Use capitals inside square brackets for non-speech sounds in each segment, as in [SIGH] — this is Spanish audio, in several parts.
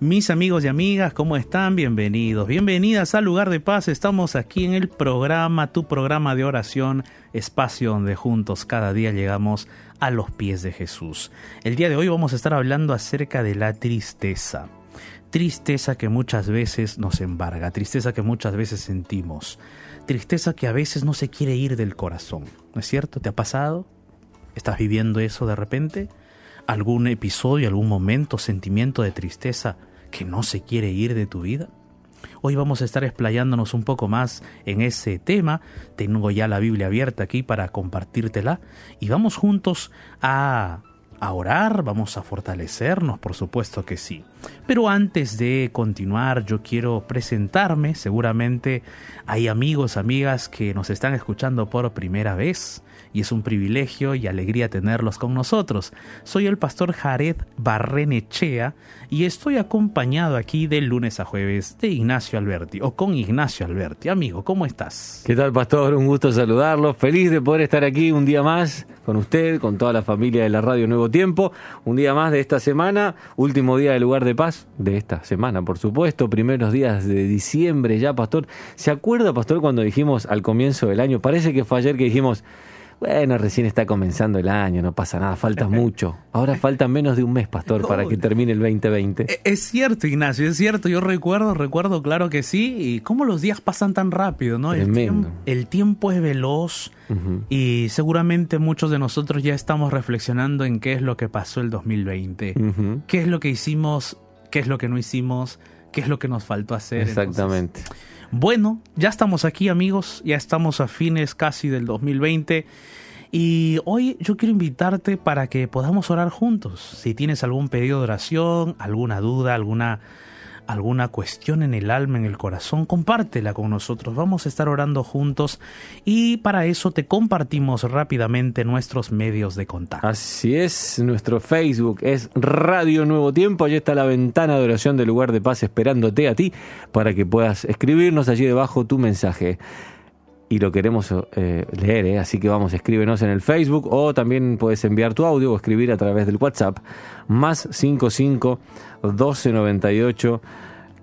Mis amigos y amigas, ¿cómo están? Bienvenidos, bienvenidas al lugar de paz. Estamos aquí en el programa, tu programa de oración, espacio donde juntos cada día llegamos a los pies de Jesús. El día de hoy vamos a estar hablando acerca de la tristeza. Tristeza que muchas veces nos embarga, tristeza que muchas veces sentimos, tristeza que a veces no se quiere ir del corazón. ¿No es cierto? ¿Te ha pasado? ¿Estás viviendo eso de repente? ¿Algún episodio, algún momento, sentimiento de tristeza que no se quiere ir de tu vida? Hoy vamos a estar explayándonos un poco más en ese tema. Tengo ya la Biblia abierta aquí para compartírtela y vamos juntos a a orar, vamos a fortalecernos, por supuesto que sí. Pero antes de continuar, yo quiero presentarme. Seguramente hay amigos, amigas que nos están escuchando por primera vez y es un privilegio y alegría tenerlos con nosotros. Soy el pastor Jared Barrenechea y estoy acompañado aquí de lunes a jueves de Ignacio Alberti o con Ignacio Alberti. Amigo, ¿cómo estás? ¿Qué tal, pastor? Un gusto saludarlo. Feliz de poder estar aquí un día más con usted, con toda la familia de la Radio Nuevo Tiempo. Un día más de esta semana, último día del lugar de paz de esta semana, por supuesto. Primeros días de diciembre ya, pastor. ¿Se acuerda, pastor, cuando dijimos al comienzo del año? Parece que fue ayer que dijimos bueno, recién está comenzando el año, no pasa nada, falta [LAUGHS] mucho. Ahora falta menos de un mes, pastor, para que termine el 2020. E-, es cierto, Ignacio, es cierto. Yo recuerdo, recuerdo, claro que sí. Y cómo los días pasan tan rápido, ¿no? El el tiempo, es veloz y seguramente muchos de nosotros ya estamos reflexionando en qué es lo que pasó el 2020, qué es lo que hicimos, qué es lo que no hicimos, qué es lo que nos faltó hacer. Exactamente. Bueno, ya estamos aquí amigos, ya estamos a fines casi del 2020 y hoy yo quiero invitarte para que podamos orar juntos. Si tienes algún pedido de oración, alguna duda, alguna alguna cuestión en el alma, en el corazón, compártela con nosotros. Vamos a estar orando juntos y para eso te compartimos rápidamente nuestros medios de contacto. Así es, nuestro Facebook es Radio Nuevo Tiempo. Allí está la ventana de oración del lugar de paz esperándote a ti para que puedas escribirnos allí debajo tu mensaje y lo queremos eh, leer, ¿eh? así que vamos, escríbenos en el Facebook o también puedes enviar tu audio o escribir a través del WhatsApp más 55 12 98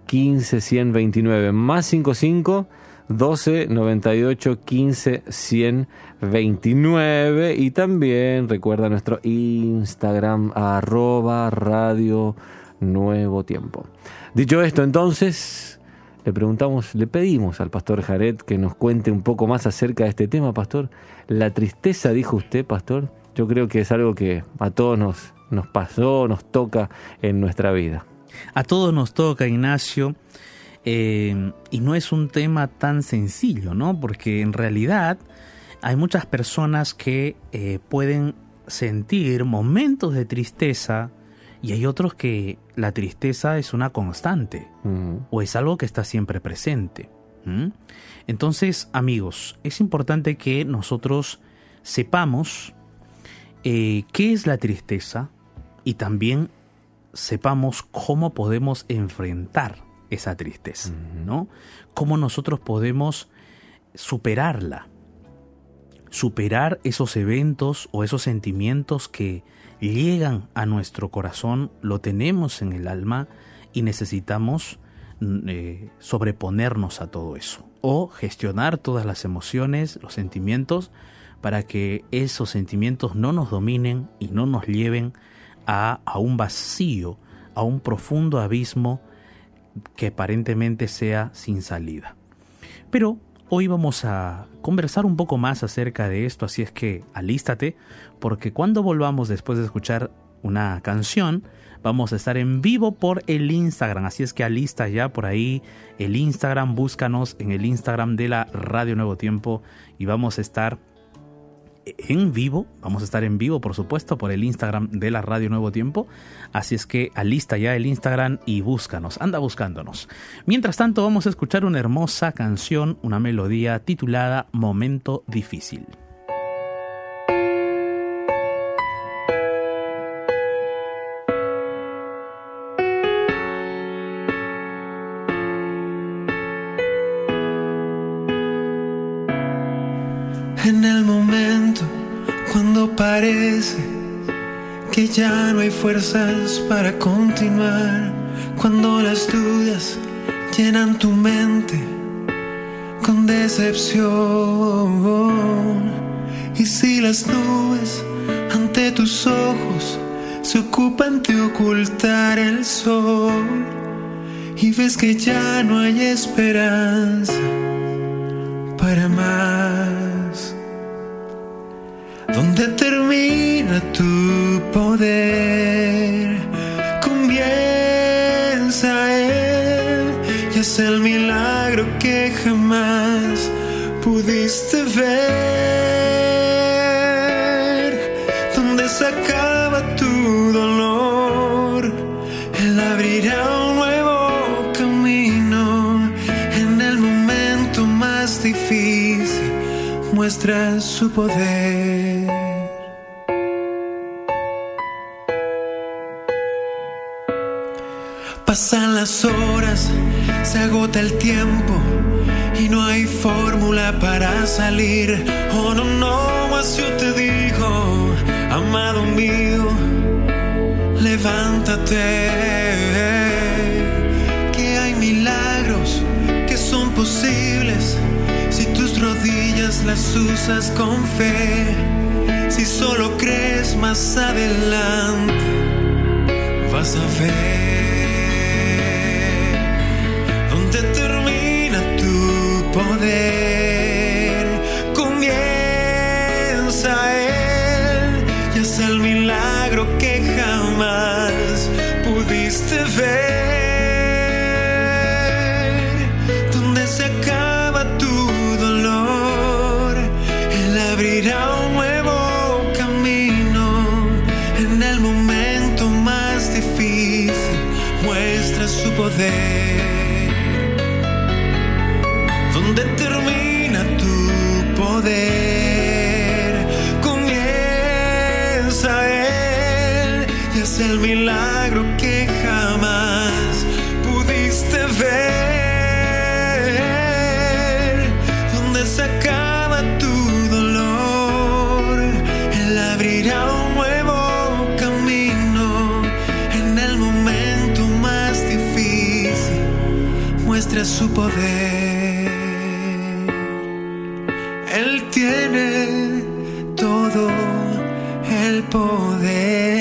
15 129 más 55 12 98 15 129 y también recuerda nuestro Instagram arroba radio nuevo tiempo. Dicho esto entonces le preguntamos, le pedimos al pastor Jared que nos cuente un poco más acerca de este tema, pastor. La tristeza, dijo usted, pastor, yo creo que es algo que a todos nos, nos pasó, nos toca en nuestra vida. A todos nos toca, Ignacio, eh, y no es un tema tan sencillo, ¿no? Porque en realidad hay muchas personas que eh, pueden sentir momentos de tristeza, y hay otros que la tristeza es una constante o es algo que está siempre presente. Entonces, amigos, es importante que nosotros sepamos eh, qué es la tristeza y también sepamos cómo podemos enfrentar esa tristeza, ¿no? Cómo nosotros podemos superarla, superar esos eventos o esos sentimientos que llegan a nuestro corazón, lo tenemos en el alma y necesitamos mm, eh, sobreponernos a todo eso o gestionar todas las emociones, los sentimientos, para que esos sentimientos no nos dominen y no nos lleven a, a un vacío, a un profundo abismo que aparentemente sea sin salida. Pero Hoy vamos a conversar un poco más acerca de esto, así es que alístate, porque cuando volvamos después de escuchar una canción, vamos a estar en vivo por el Instagram, así es que alista ya por ahí el Instagram, búscanos en el Instagram de la Radio Nuevo Tiempo y vamos a estar en vivo. Vamos a estar en vivo, por supuesto, por el Instagram de la Radio Nuevo Tiempo. Así es que alista ya el Instagram y búscanos, anda buscándonos. Mientras tanto, vamos a escuchar una hermosa canción, una melodía titulada Momento Difícil. Que ya no hay fuerzas para continuar, cuando las dudas llenan tu mente con decepción. Y si las nubes ante tus ojos se ocupan de ocultar el sol y ves que ya no hay esperanza para más. ¿Dónde tu poder? Comienza él y es el milagro que jamás pudiste ver. ¿Dónde se acaba tu dolor? Él abrirá un nuevo camino en el momento más difícil. Muestra su poder. Pasan las horas, se agota el tiempo y no hay fórmula para salir. Oh no, no, más yo te digo, amado mío, levántate. Que hay milagros que son posibles si tus rodillas las usas con fe. Si solo crees más adelante, vas a ver Comienza él y es el milagro que jamás pudiste ver. Donde se acaba tu dolor, él abrirá un nuevo camino en el momento más difícil. Muestra su poder donde termina tu poder. El milagro que jamás pudiste ver. Donde se acaba tu dolor, él abrirá un nuevo camino en el momento más difícil. Muestra su poder. Él tiene todo el poder.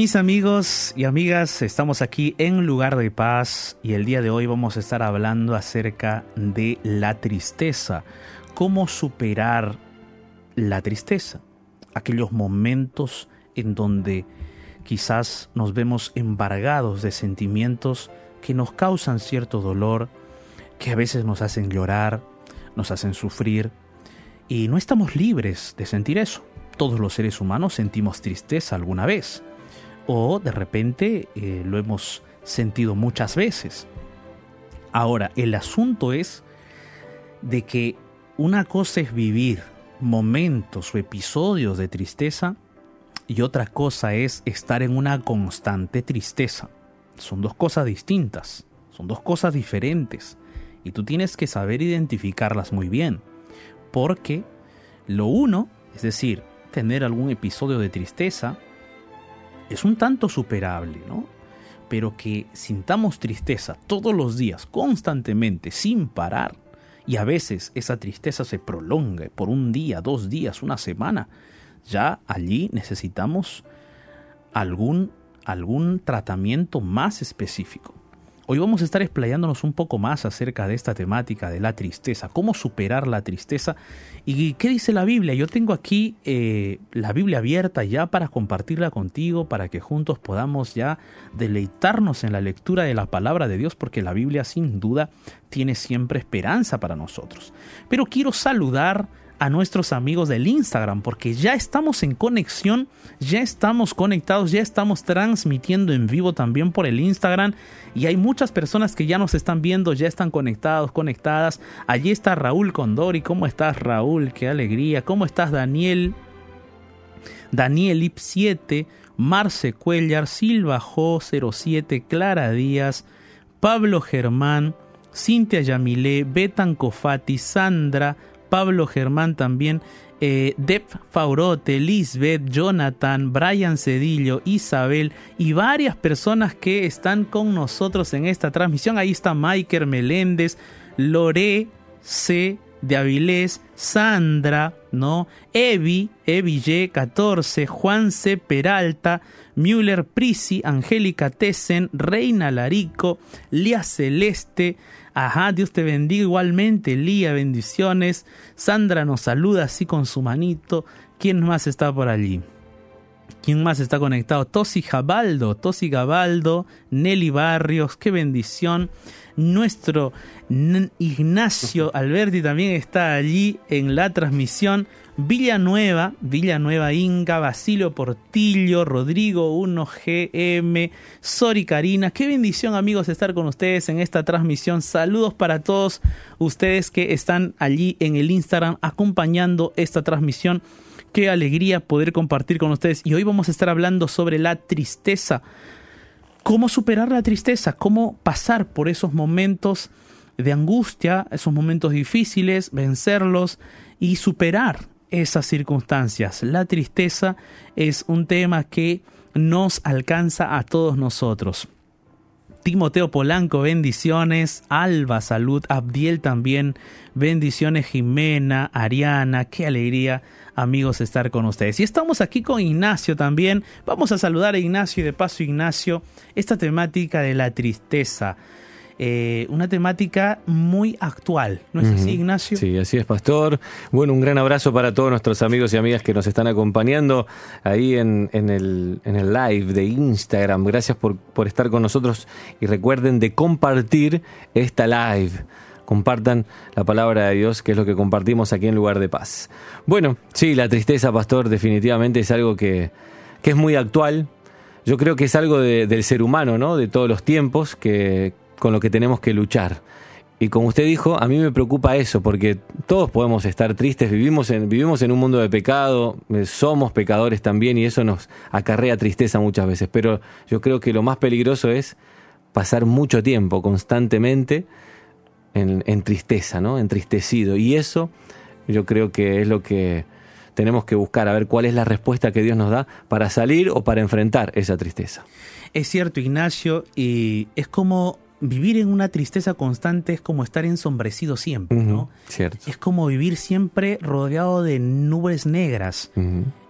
Mis amigos y amigas, estamos aquí en Lugar de Paz y el día de hoy vamos a estar hablando acerca de la tristeza, cómo superar la tristeza, aquellos momentos en donde quizás nos vemos embargados de sentimientos que nos causan cierto dolor, que a veces nos hacen llorar, nos hacen sufrir y no estamos libres de sentir eso. Todos los seres humanos sentimos tristeza alguna vez o de repente eh, lo hemos sentido muchas veces. Ahora, el asunto es de que una cosa es vivir momentos o episodios de tristeza y otra cosa es estar en una constante tristeza. Son dos cosas distintas, son dos cosas diferentes y tú tienes que saber identificarlas muy bien, porque lo uno es decir, tener algún episodio de tristeza, es un tanto superable, ¿no? Pero que sintamos tristeza todos los días, constantemente, sin parar, y a veces esa tristeza se prolonga por un día, dos días, una semana, ya allí necesitamos algún, algún tratamiento más específico. Hoy vamos a estar explayándonos un poco más acerca de esta temática de la tristeza, cómo superar la tristeza y qué dice la Biblia. Yo tengo aquí eh, la Biblia abierta ya para compartirla contigo, para que juntos podamos ya deleitarnos en la lectura de la palabra de Dios, porque la Biblia sin duda tiene siempre esperanza para nosotros. Pero quiero saludar a nuestros amigos del Instagram, porque ya estamos en conexión, ya estamos conectados, ya estamos transmitiendo en vivo también por el Instagram y hay muchas personas que ya nos están viendo, ya están conectados, conectadas. Allí está Raúl Condori, ¿cómo estás Raúl? Qué alegría. ¿Cómo estás Daniel? Daniel Ip 7, Marce Cuellar, Silva Jo 07, Clara Díaz, Pablo Germán, Cintia Yamilé, Betan Cofati, Sandra, Pablo Germán también, eh, Dep Faurote, Lisbeth, Jonathan, Brian Cedillo, Isabel y varias personas que están con nosotros en esta transmisión. Ahí está Maiker Meléndez, Lore C de Avilés, Sandra, ¿no? Evi, Evi Y 14, Juan C. Peralta, Müller Prisi, Angélica Tessen, Reina Larico, Lía Celeste, Ajá, Dios te bendiga igualmente, Lía, bendiciones. Sandra nos saluda así con su manito. ¿Quién más está por allí? ¿Quién más está conectado? Tosi Jabaldo, Tosi Gabaldo, Nelly Barrios, qué bendición. Nuestro Ignacio [LAUGHS] Alberti también está allí en la transmisión. Villanueva, Villanueva Inca, Basilio Portillo, Rodrigo 1GM, Sori Karina. Qué bendición amigos estar con ustedes en esta transmisión. Saludos para todos ustedes que están allí en el Instagram acompañando esta transmisión. Qué alegría poder compartir con ustedes. Y hoy vamos a estar hablando sobre la tristeza. Cómo superar la tristeza, cómo pasar por esos momentos de angustia, esos momentos difíciles, vencerlos y superar esas circunstancias. La tristeza es un tema que nos alcanza a todos nosotros. Timoteo Polanco, bendiciones. Alba, salud. Abdiel también, bendiciones. Jimena, Ariana, qué alegría, amigos, estar con ustedes. Y estamos aquí con Ignacio también. Vamos a saludar a Ignacio y de paso, Ignacio, esta temática de la tristeza. Eh, una temática muy actual, ¿no es así, Ignacio? Sí, así es, Pastor. Bueno, un gran abrazo para todos nuestros amigos y amigas que nos están acompañando ahí en, el, en el, live de Instagram. Gracias por, por estar con nosotros y recuerden de compartir esta live compartan la palabra de Dios, que es lo que compartimos aquí en Lugar de Paz. Bueno, sí, la tristeza, pastor, definitivamente es algo que, que es muy actual. Yo creo que es algo del ser humano, ¿no? De todos los tiempos, que, con lo que tenemos que luchar. Y como usted dijo, a mí me preocupa eso, porque todos podemos estar tristes, vivimos en, vivimos en un mundo de pecado, eh, somos pecadores también y eso nos acarrea tristeza muchas veces, pero yo creo que lo más peligroso es pasar mucho tiempo constantemente en, en tristeza, ¿no? Entristecido. Y eso yo creo que es lo que tenemos que buscar, a ver cuál es la respuesta que Dios nos da para salir o para enfrentar esa tristeza. Es cierto, Ignacio, y es como vivir en una tristeza constante es como estar ensombrecido siempre, ¿no? Cierto. Es como vivir siempre rodeado de nubes negras,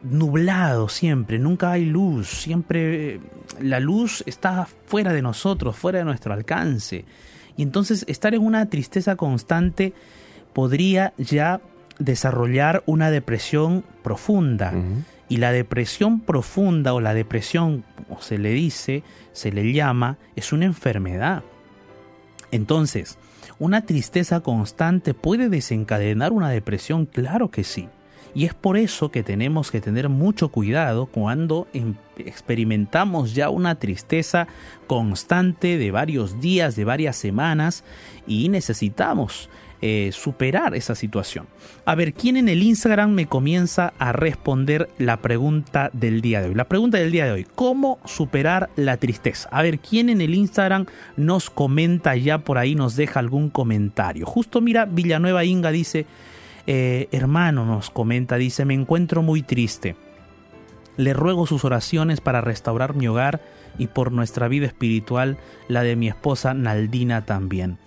nublado siempre, nunca hay luz, siempre la luz está fuera de nosotros, fuera de nuestro alcance. Y entonces estar en una tristeza constante podría ya desarrollar una depresión profunda. Y la depresión profunda o la depresión, como se le dice, se le llama, es una enfermedad. Entonces, ¿una tristeza constante puede desencadenar una depresión? Claro que sí. Y es por eso que tenemos que tener mucho cuidado cuando em, experimentamos ya una tristeza constante de varios días, de varias semanas y necesitamos eh, superar esa situación. A ver, ¿quién en el Instagram me comienza a responder la pregunta del día de hoy? La pregunta del día de hoy, ¿cómo superar la tristeza? A ver, ¿quién en el Instagram nos comenta ya por ahí, nos deja algún comentario? Justo mira, Villanueva Inga dice, eh, hermano nos comenta, dice, me encuentro muy triste. Le ruego sus oraciones para restaurar mi hogar y por nuestra vida espiritual, la de mi esposa Naldina también.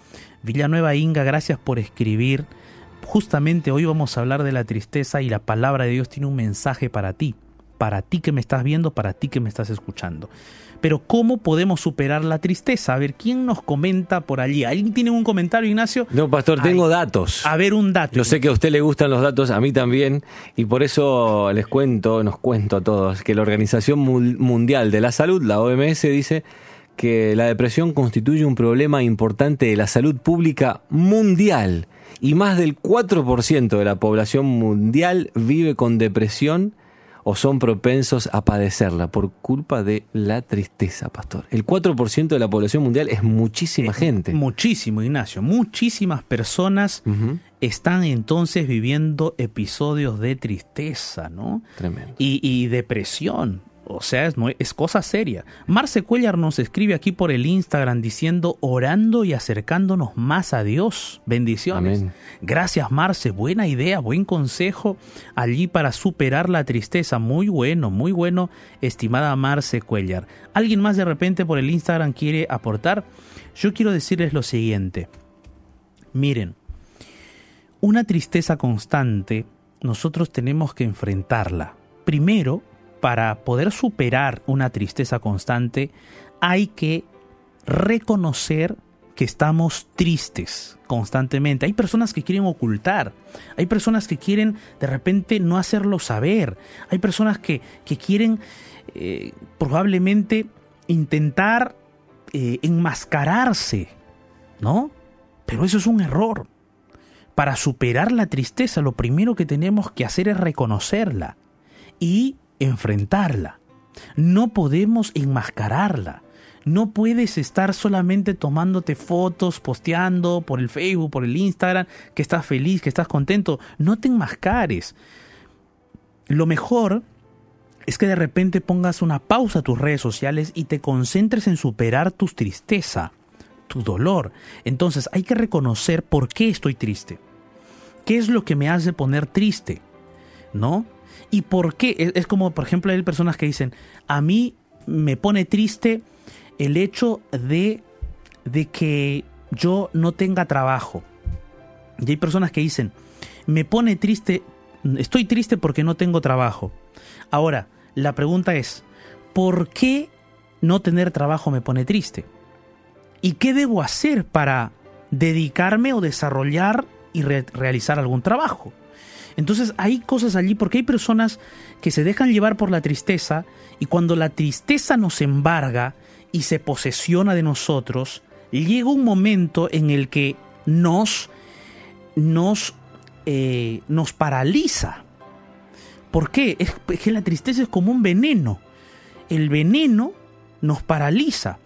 Villanueva Inga, gracias por escribir. Justamente hoy vamos a hablar de la tristeza y la palabra de Dios tiene un mensaje para ti, para ti que me estás viendo, para ti que me estás escuchando. Pero ¿cómo podemos superar la tristeza? A ver, ¿quién nos comenta por allí? ¿Alguien tiene un comentario, Ignacio? No, pastor, tengo datos. A ver, un dato. Yo sé que a usted le gustan los datos, a mí también, y por eso les cuento, nos cuento a todos, que la Organización Mundial de la Salud, la OMS, dice que la depresión constituye un problema importante de la salud pública mundial y más del 4% de la población mundial vive con depresión o son propensos a padecerla por culpa de la tristeza, pastor. El 4% de la población mundial es muchísima gente. Muchísimo, Ignacio. Muchísimas personas están entonces viviendo episodios de tristeza, ¿no? Tremendo. Y, y depresión. O sea, es, es, cosa seria. Marce Cuellar nos escribe aquí por el Instagram diciendo orando y acercándonos más a Dios. Bendiciones. Gracias Marce, buena idea, buen consejo allí para superar la tristeza. Muy bueno, muy bueno, estimada Marce Cuellar. ¿Alguien más de repente por el Instagram quiere aportar? Yo quiero decirles lo siguiente. Miren, una tristeza constante nosotros tenemos que enfrentarla. Primero, para poder superar una tristeza constante, hay que reconocer que estamos tristes constantemente. Hay personas que quieren ocultar, hay personas que quieren de repente no hacerlo saber, hay personas que, quieren eh, probablemente intentar eh, enmascararse, ¿no? Pero eso es un error. Para superar la tristeza lo primero que tenemos que hacer es reconocerla y enfrentarla. No podemos enmascararla. No puedes estar solamente tomándote fotos, posteando por el Facebook, por el Instagram, que estás feliz, que estás contento. No te enmascares. Lo mejor es que de repente pongas una pausa a tus redes sociales y te concentres en superar tu tristeza, tu dolor. Entonces hay que reconocer por qué estoy triste. ¿Qué es lo que me hace poner triste? ¿No? ¿Y por qué? Es, como, por ejemplo, hay personas que dicen, a mí me pone triste el hecho de, de que yo no tenga trabajo. Y hay personas que dicen, me pone triste, estoy triste porque no tengo trabajo. Ahora, la pregunta es, ¿por qué no tener trabajo me pone triste? ¿Y qué debo hacer para dedicarme o desarrollar y realizar algún trabajo? Entonces hay cosas allí porque hay personas que se dejan llevar por la tristeza y cuando la tristeza nos embarga y se posesiona de nosotros, llega un momento en el que nos, nos, eh, nos paraliza. ¿Por qué? Es que la tristeza es como un veneno. El veneno nos paraliza,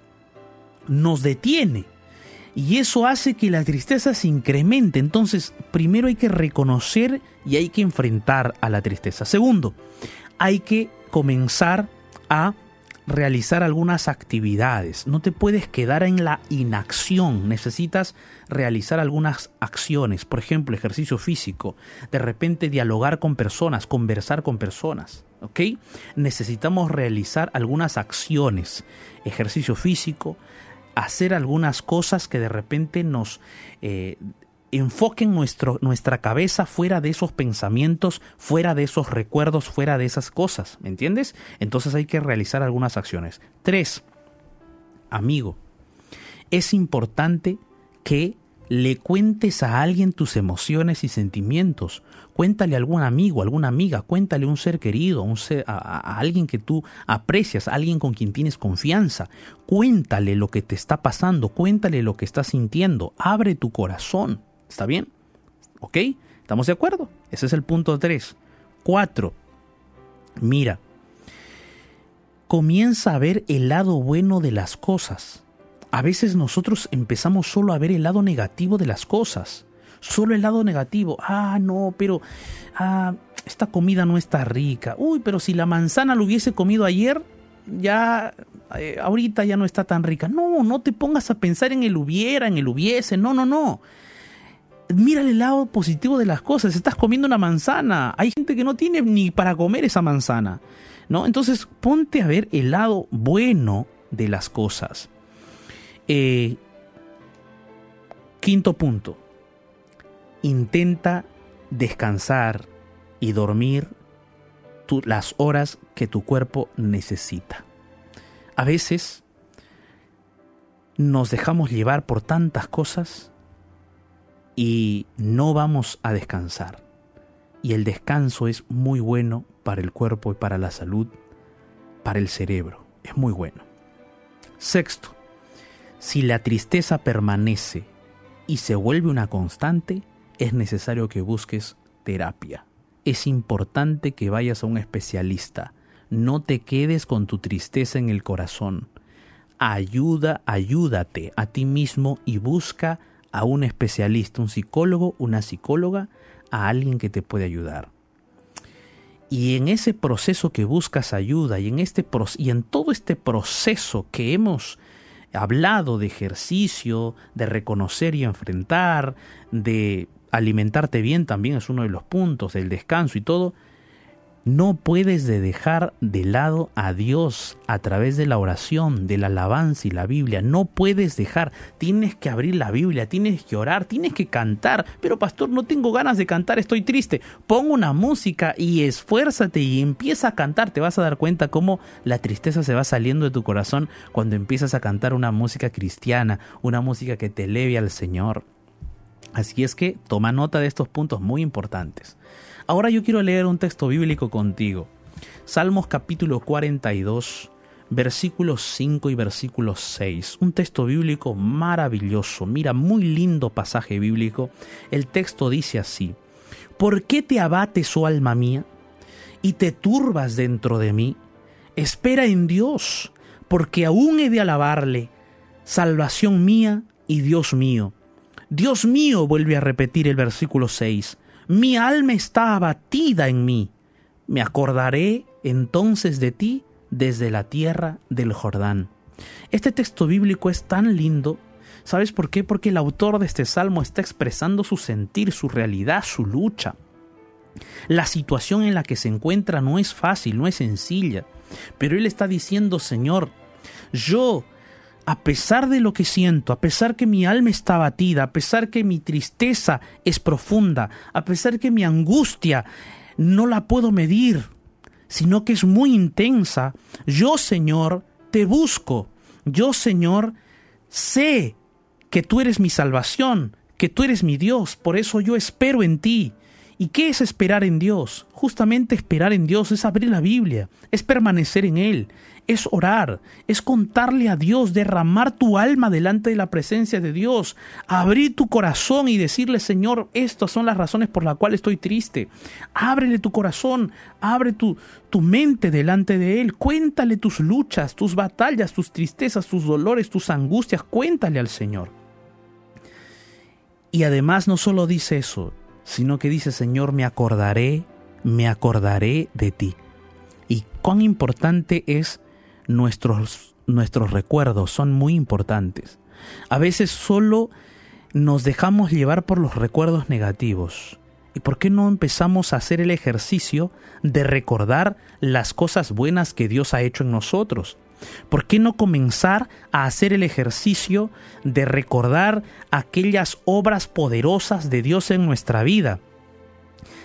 nos detiene y eso hace que la tristeza se incremente. Entonces, primero hay que reconocer y hay que enfrentar a la tristeza. Segundo, hay que comenzar a realizar algunas actividades. No te puedes quedar en la inacción. Necesitas realizar algunas acciones. Por ejemplo, ejercicio físico. De repente dialogar con personas, conversar con personas. Necesitamos realizar algunas acciones. Ejercicio físico, hacer algunas cosas que de repente nos eh, enfoquen nuestro, nuestra cabeza fuera de esos pensamientos, fuera de esos recuerdos, fuera de esas cosas, ¿me entiendes? Entonces hay que realizar algunas acciones. Tres, amigo, es importante que le cuentes a alguien tus emociones y sentimientos. Cuéntale a algún amigo, alguna amiga, cuéntale a un ser querido, a, alguien que tú aprecias, a alguien con quien tienes confianza. Cuéntale lo que te está pasando, cuéntale lo que estás sintiendo. Abre tu corazón. ¿Está bien? ¿Ok? ¿Estamos de acuerdo? Ese es el punto 3. 4. Mira, comienza a ver el lado bueno de las cosas. A veces nosotros empezamos solo a ver el lado negativo de las cosas solo el lado negativo. Ah, no, pero ah, esta comida no está rica. Uy, pero si la manzana lo hubiese comido ayer, ya eh, ahorita ya no está tan rica. No, no te pongas a pensar en el hubiera, en el hubiese. No, no, no. mira el lado positivo de las cosas. Estás comiendo una manzana. Hay gente que no tiene ni para comer esa manzana. ¿no? Entonces ponte a ver el lado bueno de las cosas. Eh, quinto punto. Intenta descansar y dormir las horas que tu cuerpo necesita. A veces nos dejamos llevar por tantas cosas y no vamos a descansar. Y el descanso es muy bueno para el cuerpo y para la salud, para el cerebro. Es muy bueno. Sexto, si la tristeza permanece y se vuelve una constante, es necesario que busques terapia. Es importante que vayas a un especialista. No te quedes con tu tristeza en el corazón. Ayuda, ayúdate a ti mismo y busca a un especialista, un psicólogo, una psicóloga, a alguien que te puede ayudar. Y en ese proceso que buscas ayuda y en, este, y en todo este proceso que hemos hablado de ejercicio, de reconocer y enfrentar, de alimentarte bien también es uno de los puntos, del descanso y todo, no puedes de dejar de lado a Dios a través de la oración, de la alabanza y la Biblia. No puedes dejar. Tienes que abrir la Biblia, tienes que orar, tienes que cantar. Pero pastor, no tengo ganas de cantar, estoy triste. Pon una música y esfuérzate y empieza a cantar. Te vas a dar cuenta cómo la tristeza se va saliendo de tu corazón cuando empiezas a cantar una música cristiana, una música que te eleve al Señor. Así es que toma nota de estos puntos muy importantes. Ahora yo quiero leer un texto bíblico contigo. Salmos capítulo 42, versículos 5 y versículos 6. Un texto bíblico maravilloso. Mira, muy lindo pasaje bíblico. El texto dice así. ¿Por qué te abates, oh alma mía, y te turbas dentro de mí? Espera en Dios, porque aún he de alabarle, salvación mía y Dios mío. Dios mío, vuelve a repetir el versículo 6 mi alma está abatida en mí. Me acordaré entonces de ti desde la tierra del Jordán. Este texto bíblico es tan lindo. ¿Sabes por qué? Porque el autor de este salmo está expresando su sentir, su realidad, su lucha. La situación en la que se encuentra no es fácil, no es sencilla, pero él está diciendo, Señor, yo a pesar de lo que siento, a pesar que mi alma está batida, a pesar que mi tristeza es profunda, a pesar que mi angustia no la puedo medir, sino que es muy intensa, yo Señor te busco, yo Señor sé que tú eres mi salvación, que tú eres mi Dios, por eso yo espero en ti. ¿Y qué es esperar en Dios? Justamente esperar en Dios es abrir la Biblia, es permanecer en Él, es orar, es contarle a Dios, derramar tu alma delante de la presencia de Dios, abrir tu corazón y decirle, Señor, estas son las razones por las cuales estoy triste. Ábrele tu corazón, abre tu, tu mente delante de Él, cuéntale tus luchas, tus batallas, tus tristezas, tus dolores, tus angustias, cuéntale al Señor. Y además no solo dice eso, sino que dice, Señor, me acordaré, me acordaré de ti. Y cuán importante es nuestros, nuestros recuerdos, son muy importantes. A veces solo nos dejamos llevar por los recuerdos negativos. ¿Y por qué no empezamos a hacer el ejercicio de recordar las cosas buenas que Dios ha hecho en nosotros? ¿Por qué no comenzar a hacer el ejercicio de recordar aquellas obras poderosas de Dios en nuestra vida?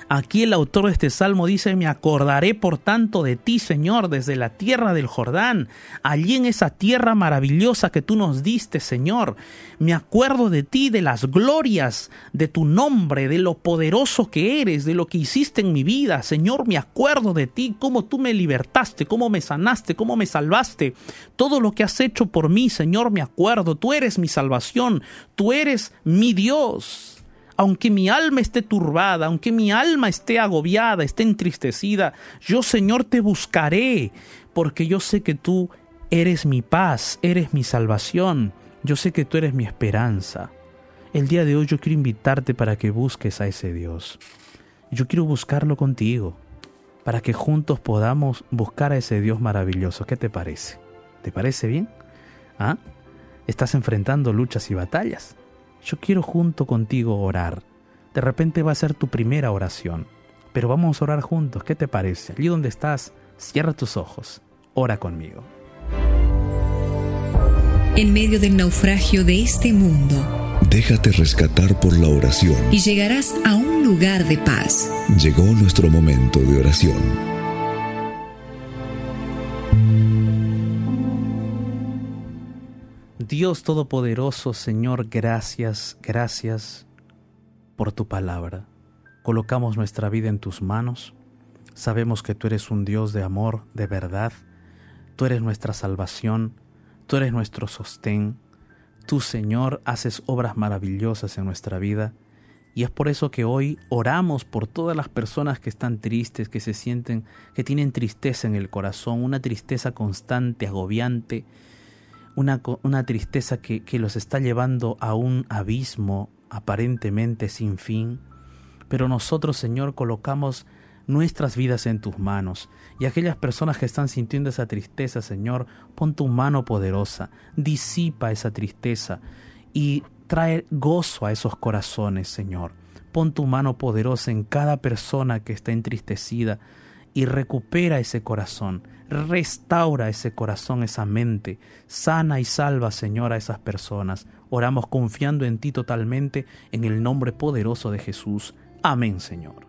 Aquí el autor de este salmo dice, me acordaré por tanto de ti, Señor, desde la tierra del Jordán, allí en esa tierra maravillosa que tú nos diste, Señor. Me acuerdo de ti, de las glorias de tu nombre, de lo poderoso que eres, de lo que hiciste en mi vida. Señor, me acuerdo de ti, cómo tú me libertaste, cómo me sanaste, cómo me salvaste. Todo lo que has hecho por mí, Señor, me acuerdo. Tú eres mi salvación, tú eres mi Dios aunque mi alma esté turbada, aunque mi alma esté agobiada, esté entristecida, yo Señor te buscaré, porque yo sé que tú eres mi paz, eres mi salvación, yo sé que tú eres mi esperanza. El día de hoy yo quiero invitarte para que busques a ese Dios. Yo quiero buscarlo contigo, para que juntos podamos buscar a ese Dios maravilloso. ¿Qué te parece? ¿Te parece bien? ¿Ah? Estás enfrentando luchas y batallas. Yo quiero junto contigo orar de repente va a ser tu primera oración. Pero vamos a orar juntos, ¿qué te parece? Allí donde estás, cierra tus ojos, ora conmigo. En medio del naufragio de este mundo, déjate rescatar por la oración. Y llegarás a un lugar de paz. Llegó nuestro momento de oración. Dios Todopoderoso, Señor, gracias, gracias por tu palabra. Colocamos nuestra vida en tus manos. Sabemos que tú eres un Dios de amor, de verdad. Tú eres nuestra salvación. Tú eres nuestro sostén. Tú, Señor, haces obras maravillosas en nuestra vida. Y es por eso que hoy oramos por todas las personas que están tristes, que se sienten, que tienen tristeza en el corazón, una tristeza constante, agobiante, una, una tristeza que, que los está llevando a un abismo aparentemente sin fin. Pero nosotros, Señor, colocamos nuestras vidas en tus manos. Y aquellas personas que están sintiendo esa tristeza, Señor, pon tu mano poderosa, disipa esa tristeza y trae gozo a esos corazones, Señor. Pon tu mano poderosa en cada persona que está entristecida y recupera ese corazón, restaura ese corazón, esa mente, sana y salva, Señor, a esas personas. Oramos confiando en ti totalmente, en el nombre poderoso de Jesús. Amén, Señor.